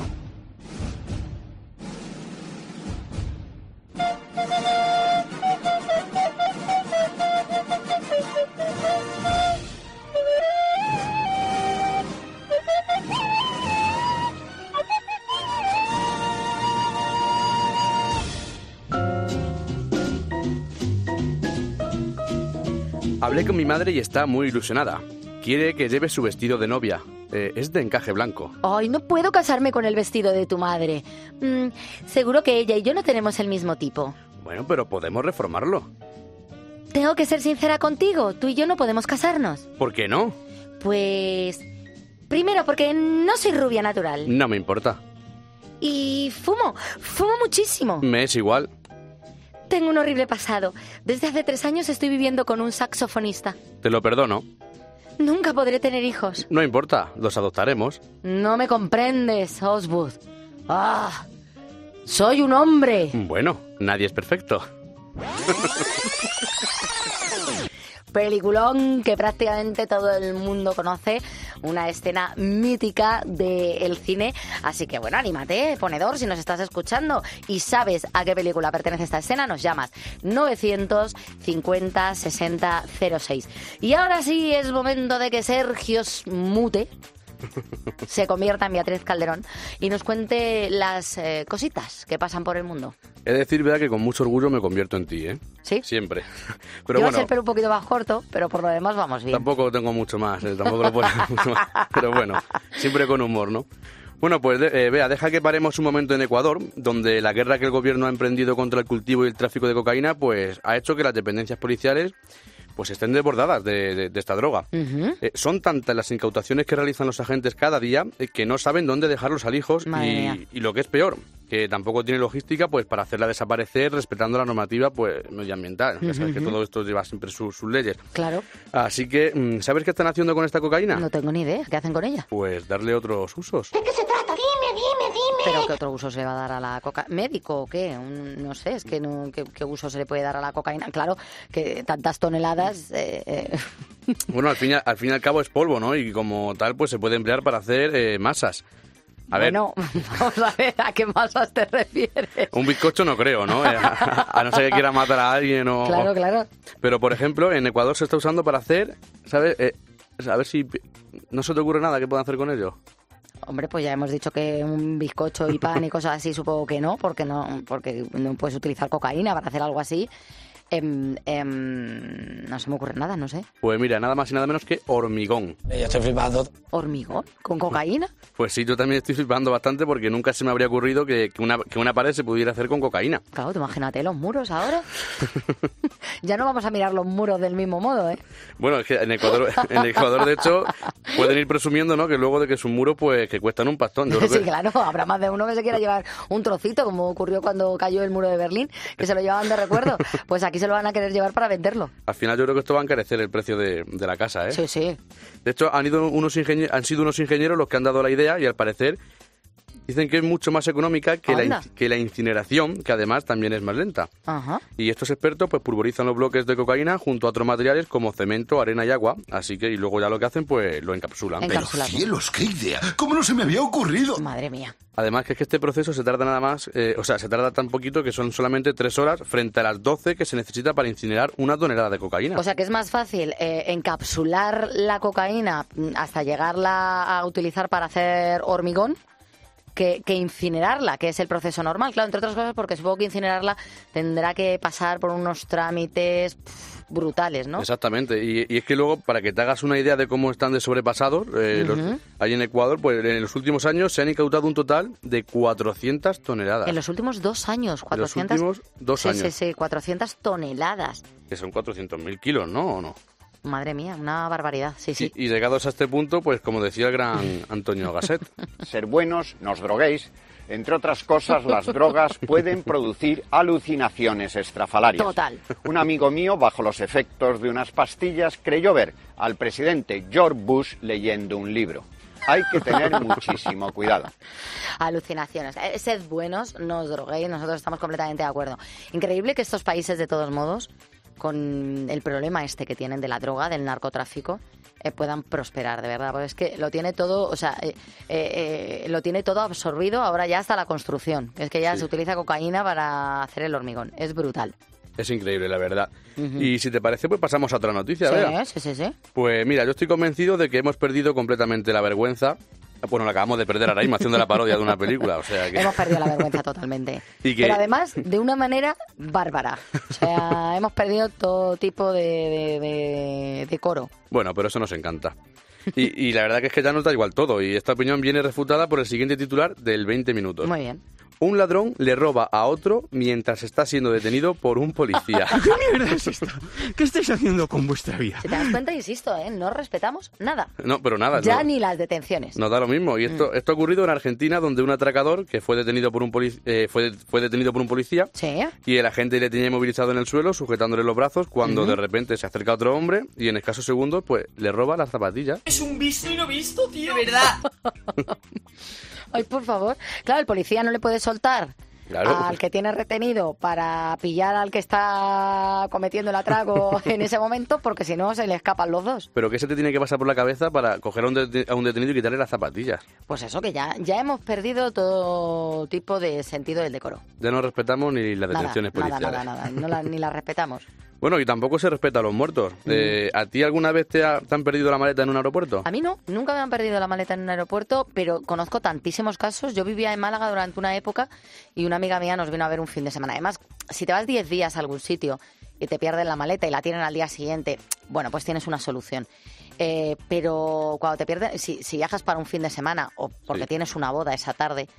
Speaker 6: Hablé con mi madre y está muy ilusionada. Quiere que lleve su vestido de novia. Eh, es de encaje blanco.
Speaker 2: Ay, no puedo casarme con el vestido de tu madre. Mm, seguro que ella y yo no tenemos el mismo tipo.
Speaker 6: Bueno, pero podemos reformarlo.
Speaker 2: Tengo que ser sincera contigo. Tú y yo no podemos casarnos.
Speaker 6: ¿Por qué no?
Speaker 2: Pues... Primero, porque no soy rubia natural.
Speaker 6: No me importa.
Speaker 2: Y fumo. Fumo muchísimo.
Speaker 6: Me es igual.
Speaker 2: Tengo un horrible pasado. Desde hace tres años estoy viviendo con un saxofonista.
Speaker 6: Te lo perdono.
Speaker 2: Nunca podré tener hijos.
Speaker 6: No importa, los adoptaremos.
Speaker 2: No me comprendes, Oswood. ¡Ah! Soy un hombre.
Speaker 6: Bueno, nadie es perfecto.
Speaker 2: Peliculón que prácticamente todo el mundo conoce, una escena mítica del cine. Así que bueno, anímate, ponedor, si nos estás escuchando y sabes a qué película pertenece esta escena, nos llamas 950 60 06. Y ahora sí es momento de que Sergio mute se convierta en Beatriz Calderón y nos cuente las eh, cositas que pasan por el mundo.
Speaker 6: He de decir, verdad, que con mucho orgullo me convierto en ti, ¿eh?
Speaker 2: ¿Sí?
Speaker 6: Siempre. Pero
Speaker 2: Llevas
Speaker 6: bueno,
Speaker 2: el pelo un poquito más corto, pero por lo demás vamos bien.
Speaker 6: tampoco tengo mucho más, ¿eh? tampoco lo puedo mucho más. Pero bueno, siempre con humor, ¿no? Bueno, pues eh, vea, deja que paremos un momento en Ecuador, donde la guerra que el gobierno ha emprendido contra el cultivo y el tráfico de cocaína, pues ha hecho que las dependencias policiales pues estén desbordadas de, de- de esta droga. Eh, son tantas las incautaciones que realizan los agentes cada día eh, que no saben dónde dejar los alijos y lo que es peor, que tampoco tiene logística pues para hacerla desaparecer respetando la normativa pues medioambiental. Ya sabes que todo esto lleva siempre sus, sus leyes.
Speaker 2: Claro,
Speaker 6: Así que, mm, ¿sabes qué están haciendo con esta cocaína?
Speaker 2: no tengo ni idea. ¿Qué hacen con ella?
Speaker 6: Pues darle otros usos.
Speaker 2: qué se trata? Dime, dime, dime. ¿Pero qué otro uso se le va a dar a la cocaína? ¿Médico o qué? Un- no sé, es que no, ¿qué, qué uso se le puede dar a la cocaína? Claro, que tantas toneladas... eh, eh,
Speaker 6: Bueno, al fin, y, al fin y al cabo es polvo, ¿no? Y como tal, pues se puede emplear para hacer eh, masas. A ver,
Speaker 2: bueno, vamos a ver a qué masas te refieres.
Speaker 6: un bizcocho no creo, ¿no? Eh, a, a no ser que quiera matar a alguien o...
Speaker 2: Claro, claro.
Speaker 6: Pero, por ejemplo, en Ecuador se está usando para hacer, ¿sabes? Eh, a ver si... ¿No se te ocurre nada que puedan hacer con ello?
Speaker 2: Hombre, pues ya hemos dicho que un bizcocho y pan y cosas así, supongo que no, porque no, porque no puedes utilizar cocaína para hacer algo así. Em, em, no se me ocurre nada, no sé.
Speaker 6: Pues mira, nada más y nada menos que hormigón.
Speaker 13: Yo estoy flipando.
Speaker 2: ¿Hormigón? ¿Con cocaína?
Speaker 6: Pues sí, yo también estoy flipando bastante porque nunca se me habría ocurrido que, que una, que una pared se pudiera hacer con cocaína.
Speaker 2: Claro, tú imagínate los muros ahora. ya no vamos a mirar los muros del mismo modo, ¿eh?
Speaker 6: Bueno, es que en Ecuador, en Ecuador de hecho, pueden ir presumiendo, ¿no? Que luego de que sus muros, pues, que cuestan un pastón. Yo creo
Speaker 2: Sí,
Speaker 6: que-
Speaker 2: claro, habrá más de uno que se quiera llevar un trocito, como ocurrió cuando cayó el muro de Berlín, que se lo llevaban de recuerdo. Pues aquí se lo van a querer llevar para venderlo.
Speaker 6: Al final yo creo que esto va a encarecer el precio de, de la casa, ¿eh?
Speaker 2: Sí, sí.
Speaker 6: De hecho, han, ido unos han sido unos ingenieros los que han dado la idea y al parecer dicen que es mucho más económica que la, que incineración, que además también es más lenta.
Speaker 2: Ajá.
Speaker 6: Y estos expertos pues pulverizan los bloques de cocaína junto a otros materiales como cemento, arena y agua. Así que y luego ya lo que hacen pues lo encapsulan.
Speaker 2: Encapsular.
Speaker 14: Cielos, qué idea. ¿Cómo no se me había ocurrido?
Speaker 2: Madre mía.
Speaker 6: Además que es que este proceso se tarda nada más, eh, o sea, se tarda tan poquito que son solamente tres horas frente a las 12 que se necesita para incinerar una tonelada de cocaína.
Speaker 2: O sea que es más fácil eh, encapsular la cocaína mm, hasta llegarla a utilizar para hacer hormigón que, que incinerarla, que es el proceso normal. Claro, entre otras cosas porque supongo que incinerarla tendrá que pasar por unos trámites brutales, ¿no?
Speaker 6: Exactamente, y, y es que luego, para que te hagas una idea de cómo están de sobrepasados, eh, los- ahí en Ecuador, pues en los últimos años se han incautado un total de 400 toneladas.
Speaker 2: En los últimos dos años,
Speaker 6: En los
Speaker 2: 400...
Speaker 6: últimos dos
Speaker 2: sí,
Speaker 6: años.
Speaker 2: Sí, sí, 400 toneladas.
Speaker 6: Que son 400.000 kilos, ¿no? ¿O no?
Speaker 2: Madre mía, una barbaridad. Sí, sí.
Speaker 6: Y, y llegados a este punto, pues como decía el gran Antonio Gasset,
Speaker 13: Ser buenos, nos droguéis. Entre otras cosas, las drogas pueden producir alucinaciones estrafalarias.
Speaker 2: Total.
Speaker 13: Un amigo mío, bajo los efectos de unas pastillas, creyó ver al presidente George Bush leyendo un libro. Hay que tener muchísimo cuidado.
Speaker 2: Alucinaciones. Eh, Sed buenos, no os droguéis, nosotros estamos completamente de acuerdo. Increíble que estos países, de todos modos, con el problema este que tienen de la droga, del narcotráfico, eh, puedan prosperar, de verdad. Porque es que lo tiene todo, o sea, eh, eh, lo tiene todo absorbido ahora ya hasta la construcción. Es que ya
Speaker 6: Sí.
Speaker 2: se utiliza cocaína para hacer el hormigón. Es brutal.
Speaker 6: es increíble, la verdad. Y si te parece, pues pasamos a otra noticia,
Speaker 2: sí, sí, sí.
Speaker 6: Pues mira, yo estoy convencido de que hemos perdido completamente la vergüenza. Bueno, la acabamos de perder ahora mismo haciendo la parodia de una película, o sea que...
Speaker 2: Hemos perdido la vergüenza totalmente.
Speaker 6: Y que-
Speaker 2: Pero además, de una manera bárbara. O sea, hemos perdido todo tipo de, de, de- de coro.
Speaker 6: Bueno, pero eso nos encanta. Y, y la verdad que es que ya nos da igual todo, y esta opinión viene refutada por el siguiente titular del 20 minutos.
Speaker 2: Muy bien.
Speaker 6: Un ladrón le roba a otro mientras está siendo detenido por un policía.
Speaker 15: ¿Qué mierda es esto? ¿Qué estáis haciendo con vuestra vida?
Speaker 2: Si te das cuenta, insisto, ¿eh? no respetamos nada.
Speaker 6: No, pero nada,
Speaker 2: Ya
Speaker 6: no,
Speaker 2: ni las detenciones.
Speaker 6: nos da lo mismo. Y esto, esto ha ocurrido en Argentina, donde un atracador que fue detenido por un polic- eh, fue, fue detenido por un policía
Speaker 2: Sí.
Speaker 6: y el agente le tenía inmovilizado en el suelo, sujetándole los brazos, cuando de repente se acerca otro hombre y en escasos segundos, pues le roba las zapatillas.
Speaker 15: Es un visto y no visto, tío. De verdad.
Speaker 2: Ay, por favor. Claro, el policía no le puede soltar
Speaker 6: Claro.
Speaker 2: al que tiene retenido para pillar al que está cometiendo el atraco en ese momento, porque si no se le escapan los dos.
Speaker 6: Pero ¿qué se te tiene que pasar por la cabeza para coger a un, a un detenido y quitarle las zapatillas?
Speaker 2: Pues eso, que ya, ya hemos perdido todo tipo de sentido del decoro.
Speaker 6: Ya no respetamos ni las
Speaker 2: Nada,
Speaker 6: detenciones
Speaker 2: nada,
Speaker 6: policiales.
Speaker 2: nada, nada. No la- ni la respetamos.
Speaker 6: Bueno, y tampoco se respeta a los muertos.
Speaker 2: Mm.
Speaker 6: Eh, ¿A ti alguna vez te, ha- te han perdido la maleta en un aeropuerto?
Speaker 2: A mí no, nunca me han perdido la maleta en un aeropuerto, pero conozco tantísimos casos. Yo vivía en Málaga durante una época y una amiga mía nos vino a ver un fin de semana. Además, si te vas 10 días a algún sitio y te pierden la maleta y la tienen al día siguiente, bueno, pues tienes una solución. Eh, pero cuando te pierden, si, si viajas para un fin de semana o porque
Speaker 6: Sí.
Speaker 2: tienes una boda esa tarde,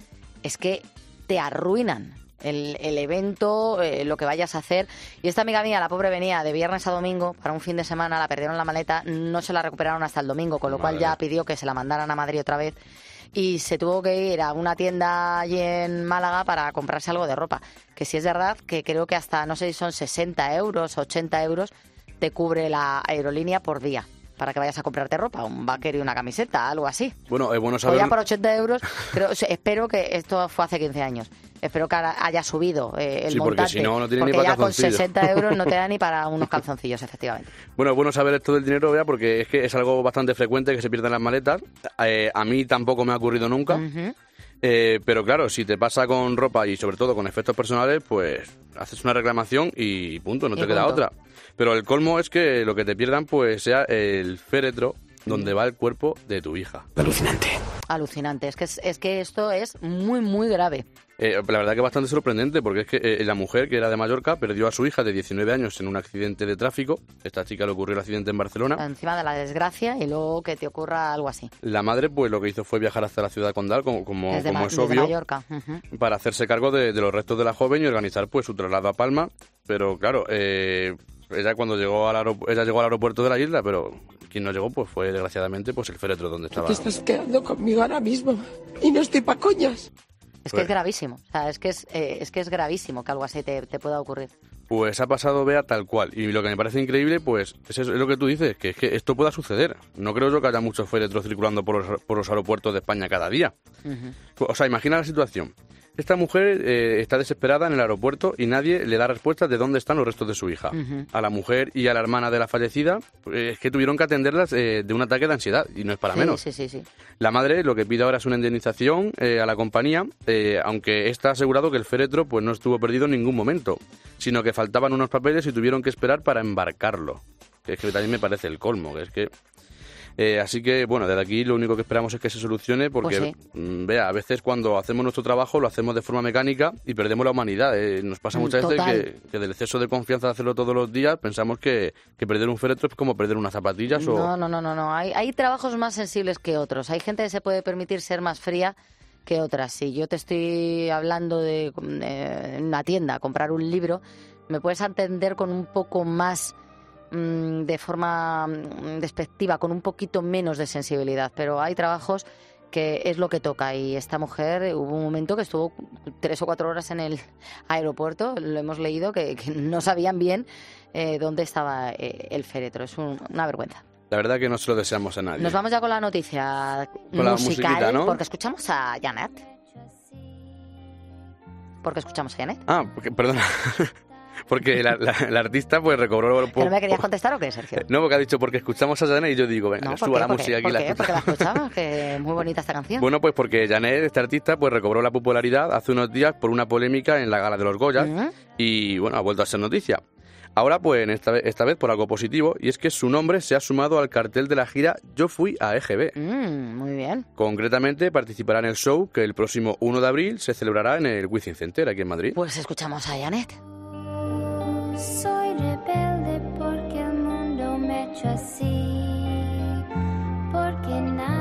Speaker 2: es que te arruinan el, el evento, eh, lo que vayas a hacer. Y esta amiga mía, la pobre, venía de viernes a domingo para un fin de semana, la perdieron la maleta, no se la recuperaron hasta el domingo, con lo cual ya pidió que se la mandaran a Madrid otra vez. Y se tuvo que ir a una tienda allí en Málaga para comprarse algo de ropa. Que si es verdad que creo que hasta, no sé si son 60 euros, 80 euros, te cubre la aerolínea por día para que vayas a comprarte ropa, un vaquero y una camiseta, algo así.
Speaker 6: Bueno, es bueno
Speaker 2: O
Speaker 6: saber...
Speaker 2: ya por 80 euros, creo, espero que esto fue hace 15 años. Espero que haya subido eh, el
Speaker 6: Sí, porque
Speaker 2: montante.
Speaker 6: si no, no tiene ni
Speaker 2: porque
Speaker 6: para
Speaker 2: ya con
Speaker 6: calzoncillos.
Speaker 2: 60 euros no te da ni para unos calzoncillos, efectivamente.
Speaker 6: Bueno, es bueno saber esto del dinero, vea, porque es que es algo bastante frecuente que se pierdan las maletas. Eh, a mí tampoco me ha ocurrido nunca. Eh, pero claro, si te pasa con ropa y sobre todo con efectos personales, pues haces una reclamación y punto, no
Speaker 2: Y
Speaker 6: te queda
Speaker 2: punto.
Speaker 6: otra. Pero el colmo es que lo que te pierdan pues sea el féretro donde va el cuerpo de tu hija.
Speaker 15: Alucinante.
Speaker 2: Alucinante. Es que, es que esto es muy, muy grave.
Speaker 6: Eh, la verdad que es bastante sorprendente porque es que eh, la mujer que era de Mallorca perdió a su hija de 19 años en un accidente de tráfico. Esta chica le ocurrió el accidente en Barcelona.
Speaker 2: Encima de la desgracia y luego que te ocurra algo así.
Speaker 6: La madre pues lo que hizo fue viajar hasta la ciudad condal como, como,
Speaker 2: desde
Speaker 6: como es
Speaker 2: desde
Speaker 6: obvio
Speaker 2: Mallorca. Ujú.
Speaker 6: para hacerse cargo de, de los restos de la joven y organizar pues su traslado a Palma. Pero claro, eh, ella cuando llegó al ella llegó al aeropuerto de la isla, pero quien no llegó pues fue desgraciadamente pues el féretro donde estaba.
Speaker 16: Te estás quedando conmigo ahora mismo y no estoy pa' coñas.
Speaker 2: Es que
Speaker 6: Pues-
Speaker 2: es gravísimo. O sea, es que es, eh, es que es gravísimo que algo así te, te pueda ocurrir.
Speaker 6: Pues ha pasado Bea tal cual. Y lo que me parece increíble, pues, es, eso, es lo que tú dices, que es que esto pueda suceder. No creo yo que haya muchos féretros circulando por los, por los aeropuertos de España cada día. O sea, imagina la situación. Esta mujer eh, está desesperada en el aeropuerto y nadie le da respuesta de dónde están los restos de su hija. A la mujer y a la hermana de la fallecida pues, es que tuvieron que atenderlas eh, de un ataque de ansiedad y no es para
Speaker 2: Sí,
Speaker 6: menos.
Speaker 2: Sí, sí, sí.
Speaker 6: La madre lo que pide ahora es una indemnización eh, a la compañía, eh, aunque está asegurado que el féretro pues no estuvo perdido en ningún momento, sino que faltaban unos papeles y tuvieron que esperar para embarcarlo. Que es que también me parece el colmo, que es que... Eh, así que, bueno, desde aquí lo único que esperamos es que se solucione porque,
Speaker 2: Pues
Speaker 6: mm, vea, a veces cuando hacemos nuestro trabajo lo hacemos de forma mecánica y perdemos la humanidad. eh. Nos pasa
Speaker 2: Mm,
Speaker 6: muchas
Speaker 2: total.
Speaker 6: veces que, que del exceso de confianza de hacerlo todos los días pensamos que, que perder un féretro es como perder unas zapatillas o...
Speaker 2: No, no, no, no, no. Hay, hay trabajos más sensibles que otros. Hay gente que se puede permitir ser más fría que otras. Si yo te estoy hablando de, de una tienda, comprar un libro, me puedes atender con un poco más de forma mm, despectiva, con un poquito menos de sensibilidad. Pero hay trabajos que es lo que toca y esta mujer hubo un momento que estuvo tres o cuatro horas en el aeropuerto, lo hemos leído, que, que no sabían bien eh, dónde estaba eh, el féretro. Es un- una vergüenza.
Speaker 6: La verdad que no se lo deseamos a nadie.
Speaker 2: Nos vamos ya con la noticia
Speaker 6: Con la
Speaker 2: musical,
Speaker 6: musiquita, ¿no?
Speaker 2: porque escuchamos a Janet. Porque escuchamos a Janet.
Speaker 6: Ah, porque, perdona. porque la, la- la artista pues recobró...
Speaker 2: ¿Que no me querías contestar o qué, Sergio?
Speaker 6: No, porque ha dicho porque escuchamos a Janet y yo digo, venga,
Speaker 2: No, ¿por
Speaker 6: suba la
Speaker 2: ¿Por
Speaker 6: música aquí
Speaker 2: ¿Por
Speaker 6: la
Speaker 2: qué? Porque la
Speaker 6: escuchamos.
Speaker 2: que es muy bonita esta canción.
Speaker 6: Bueno, pues porque Janet, esta artista, pues recobró la popularidad hace unos días por una polémica en la gala de los Goya
Speaker 2: Ujú.
Speaker 6: y bueno, ha vuelto a ser noticia. Ahora, pues esta, vez, esta vez por algo positivo, y es que su nombre se ha sumado al cartel de la gira Yo fui a EGB.
Speaker 2: Mm, muy bien.
Speaker 6: Concretamente participará en el show que el próximo 1 de abril se celebrará en el Wizzing Center aquí en Madrid.
Speaker 2: Pues escuchamos a Janet.
Speaker 17: Soy rebelde porque el mundo me hecho así, porque nadie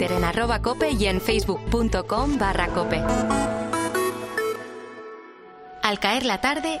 Speaker 4: Twitter en arroba cope y en facebook.com barra cope. Al caer la tarde,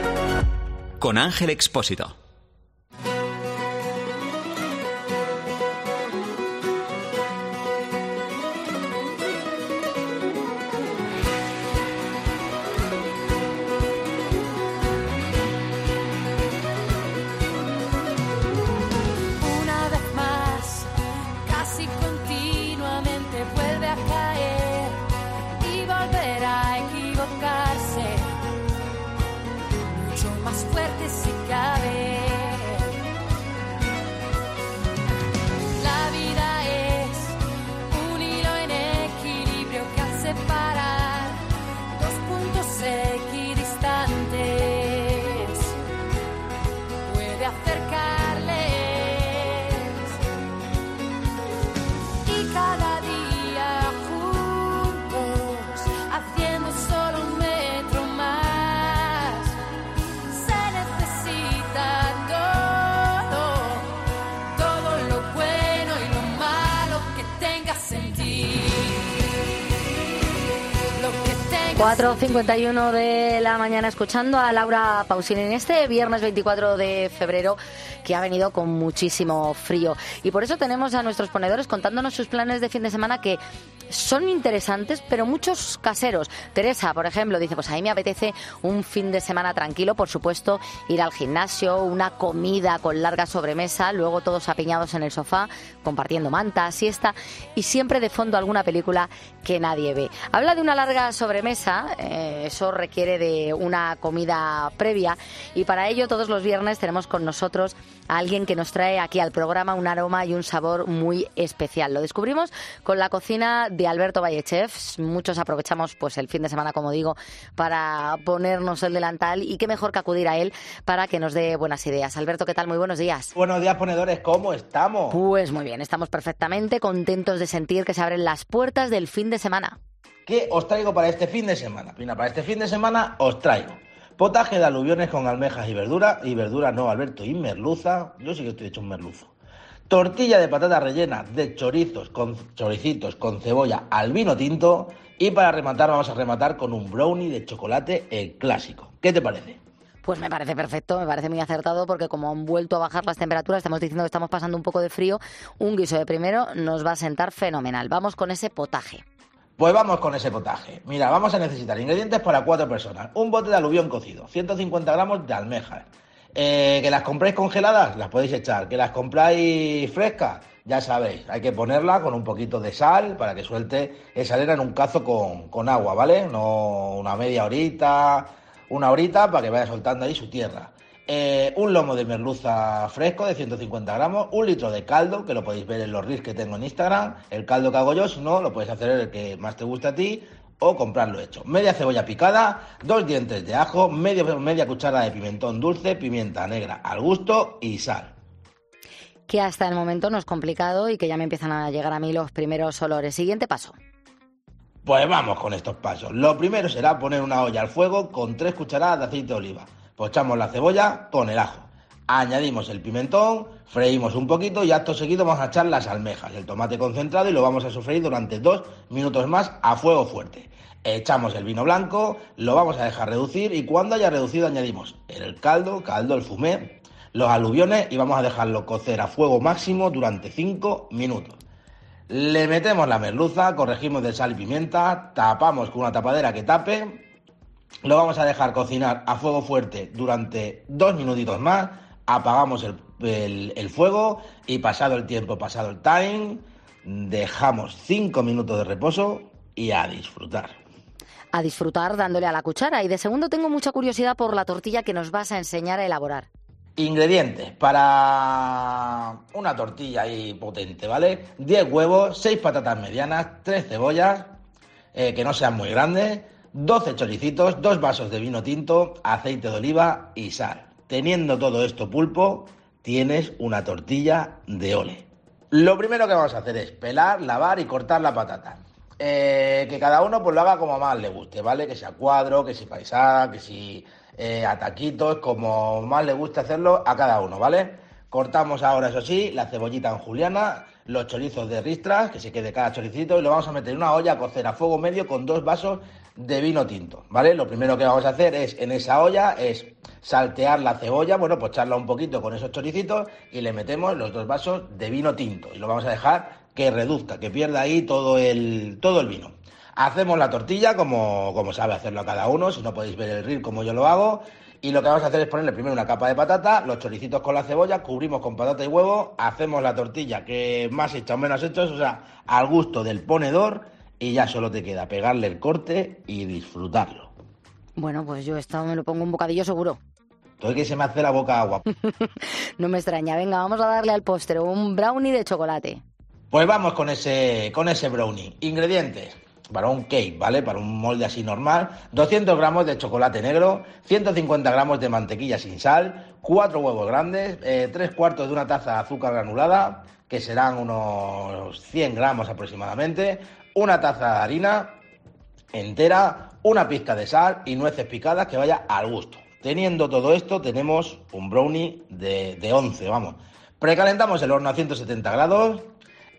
Speaker 5: Con Ángel Expósito.
Speaker 2: 4.51 de la mañana escuchando a Laura Pausini en este viernes 24 de febrero que ha venido con muchísimo frío. Y por eso tenemos a nuestros ponedores contándonos sus planes de fin de semana que son interesantes, pero muchos caseros. Teresa, por ejemplo, dice, pues a mí me apetece un fin de semana tranquilo, por supuesto, ir al gimnasio, una comida con larga sobremesa, luego todos apiñados en el sofá, compartiendo manta, siesta y siempre de fondo alguna película que nadie ve. Habla de una larga sobremesa, eh, eso requiere de una comida previa y para ello todos los viernes tenemos con nosotros a alguien que nos trae aquí al programa un aroma y un sabor muy especial. Lo descubrimos con la cocina de Alberto Vallechef. Muchos aprovechamos pues el fin de semana, como digo, para ponernos el delantal y qué mejor que acudir a él para que nos dé buenas ideas. Alberto, ¿qué tal? Muy buenos días.
Speaker 18: Buenos días, ponedores, ¿cómo estamos?
Speaker 2: Pues muy bien, estamos perfectamente contentos de sentir que se abren las puertas del fin de semana.
Speaker 18: ¿Qué os traigo para este fin de semana? Mira, para este fin de semana os traigo potaje de aluviones con almejas y verdura, y verdura no, Alberto, y merluza, yo sí que estoy hecho un merluzo. Tortilla de patata rellena de chorizos con choricitos con cebolla al vino tinto y para rematar vamos a rematar con un brownie de chocolate clásico. ¿Qué te parece?
Speaker 2: Pues me parece perfecto, me parece muy acertado porque como han vuelto a bajar las temperaturas, estamos diciendo que estamos pasando un poco de frío, un guiso de primero nos va a sentar fenomenal. Vamos con ese potaje.
Speaker 18: Pues vamos con ese potaje. Mira, vamos a necesitar ingredientes para cuatro personas. Un bote de alubión cocido, 150 gramos de almejas. Eh, que las compréis congeladas, las podéis echar. Que las compráis frescas, ya sabéis, hay que ponerla con un poquito de sal para que suelte esa arena en un cazo con, con agua, ¿vale? No una media horita, una horita para que vaya soltando ahí su tierra. Eh, un lomo de merluza fresco de 150 gramos, un litro de caldo, que lo podéis ver en los reels que tengo en Instagram, el caldo que hago yo, si no, lo puedes hacer el que más te guste a ti o comprarlo hecho. Media cebolla picada, dos dientes de ajo, media, media cuchara de pimentón dulce, pimienta negra al gusto y sal.
Speaker 2: Que hasta el momento no es complicado y que ya me empiezan a llegar a mí los primeros olores. Siguiente paso.
Speaker 18: Pues vamos con estos pasos. Lo primero será poner una olla al fuego con tres cucharadas de aceite de oliva. Pochamos la cebolla con el ajo. Añadimos el pimentón, freímos un poquito y acto seguido vamos a echar las almejas, el tomate concentrado y lo vamos a sofreír durante dos minutos más a fuego fuerte. Echamos el vino blanco, lo vamos a dejar reducir y cuando haya reducido añadimos el caldo, caldo, el fumé, los aluviones y vamos a dejarlo cocer a fuego máximo durante 5 minutos. Le metemos la merluza, corregimos de sal y pimienta, tapamos con una tapadera que tape lo vamos a dejar cocinar a fuego fuerte durante dos minutitos más. Apagamos el, el- el fuego y pasado el tiempo, pasado el time, dejamos cinco minutos de reposo y a disfrutar.
Speaker 2: A disfrutar dándole a la cuchara. Y de segundo tengo mucha curiosidad por la tortilla que nos vas a enseñar a elaborar.
Speaker 18: Ingredientes para una tortilla ahí potente, ¿vale? 10 huevos, 6 patatas medianas, 3 cebollas, eh, que no sean muy grandes, 12 choricitos, 2 vasos de vino tinto, aceite de oliva y sal. Teniendo todo esto pulpo, tienes una tortilla de ole. Lo primero que vamos a hacer es pelar, lavar y cortar la patata. Eh, que cada uno pues lo haga como más le guste, ¿vale? Que sea cuadro, que si paisada, que si eh, a taquitos, como más le guste hacerlo a cada uno, ¿vale? Cortamos ahora, eso sí, la cebollita en juliana, los chorizos de ristras, que se quede cada choricito, y lo vamos a meter en una olla a cocer a fuego medio con dos vasos de vino tinto, ¿vale? Lo primero que vamos a hacer es, en esa olla, es saltear la cebolla, bueno, pues echarla un poquito con esos choricitos y le metemos los dos vasos de vino tinto y lo vamos a dejar que reduzca, que pierda ahí todo el, todo el vino. Hacemos la tortilla como, como sabe hacerlo cada uno, si no podéis ver el reel como yo lo hago. Y lo que vamos a hacer es ponerle primero una capa de patata, los choricitos con la cebolla, cubrimos con patata y huevo, hacemos la tortilla que más hecha o menos hechos, o sea, al gusto del ponedor, y ya solo te queda pegarle el corte y disfrutarlo.
Speaker 2: Bueno, pues yo esto me lo pongo un bocadillo seguro.
Speaker 18: Todo que se me hace la boca agua.
Speaker 2: No me extraña. Venga, vamos a darle al postre un brownie de chocolate.
Speaker 18: Pues vamos con ese, con ese brownie. Ingredientes. Para un cake, ¿vale? Para un molde así normal. 200 gramos de chocolate negro, 150 gramos de mantequilla sin sal, 4 huevos grandes, 3 cuartos de una taza de azúcar granulada, que serán unos 100 gramos aproximadamente, una taza de harina entera, una pizca de sal y nueces picadas que vaya al gusto. Teniendo todo esto, tenemos un brownie de, de 11, vamos. Precalentamos el horno a 170 grados,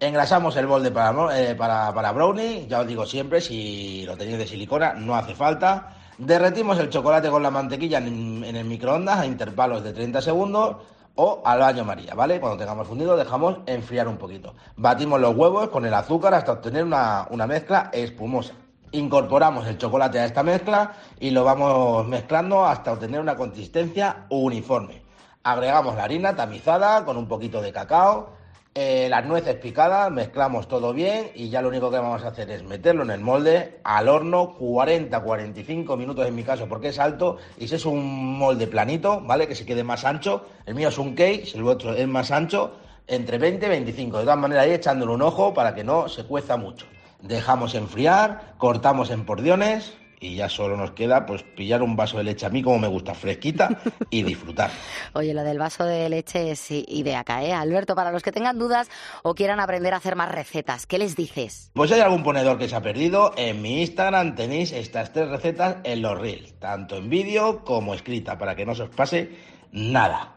Speaker 18: Engrasamos el molde para, eh, para, para brownie, ya os digo siempre, si lo tenéis de silicona no hace falta. Derretimos el chocolate con la mantequilla en, en el microondas a intervalos de 30 segundos o al baño María, ¿vale? Cuando tengamos fundido dejamos enfriar un poquito. Batimos los huevos con el azúcar hasta obtener una, una mezcla espumosa. Incorporamos el chocolate a esta mezcla y lo vamos mezclando hasta obtener una consistencia uniforme. Agregamos la harina tamizada con un poquito de cacao, eh, las nueces picadas, mezclamos todo bien y ya lo único que vamos a hacer es meterlo en el molde al horno 40-45 minutos en mi caso porque es alto y si es un molde planito, ¿vale? Que se quede más ancho, el mío es un cake, si el otro es más ancho, entre 20 y 25. De todas maneras ahí echándole un ojo para que no se cueza mucho. Dejamos enfriar, cortamos en porciones y ya solo nos queda pues pillar un vaso de leche a mí como me gusta, fresquita y disfrutar.
Speaker 2: Oye, lo del vaso de leche es ideaca, ¿eh? Alberto, para los que tengan dudas o quieran aprender a hacer más recetas, ¿qué les dices?
Speaker 18: Pues si hay algún ponedor que se ha perdido, en mi Instagram tenéis estas tres recetas en los reels, tanto en vídeo como escrita, para que no se os pase nada.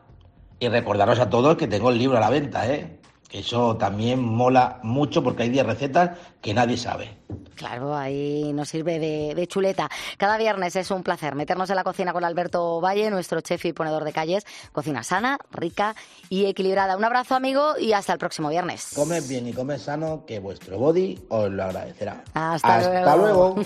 Speaker 18: Y recordaros a todos que tengo el libro a la venta, ¿eh? Que eso también mola mucho porque hay 10 recetas que nadie sabe.
Speaker 2: Claro, ahí nos sirve de, de chuleta. Cada viernes es un placer meternos en la cocina con Alberto Valle, nuestro chef y ponedor de calles. Cocina sana, rica y equilibrada. Un abrazo, amigo, y hasta el próximo viernes.
Speaker 18: Comed bien y comed sano, que vuestro body os lo agradecerá.
Speaker 2: Hasta,
Speaker 18: Hasta luego.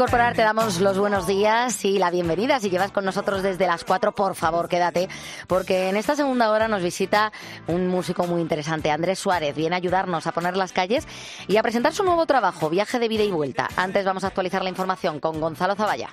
Speaker 2: incorporar, te damos los buenos días y la bienvenida. Si llevas con nosotros desde las 4, por favor, quédate, porque en esta segunda hora nos visita un músico muy interesante, Andrés Suárez. Viene a ayudarnos a poner las calles y a presentar su nuevo trabajo, Viaje de Vida y Vuelta. Antes vamos a actualizar la información con Gonzalo Zavalla.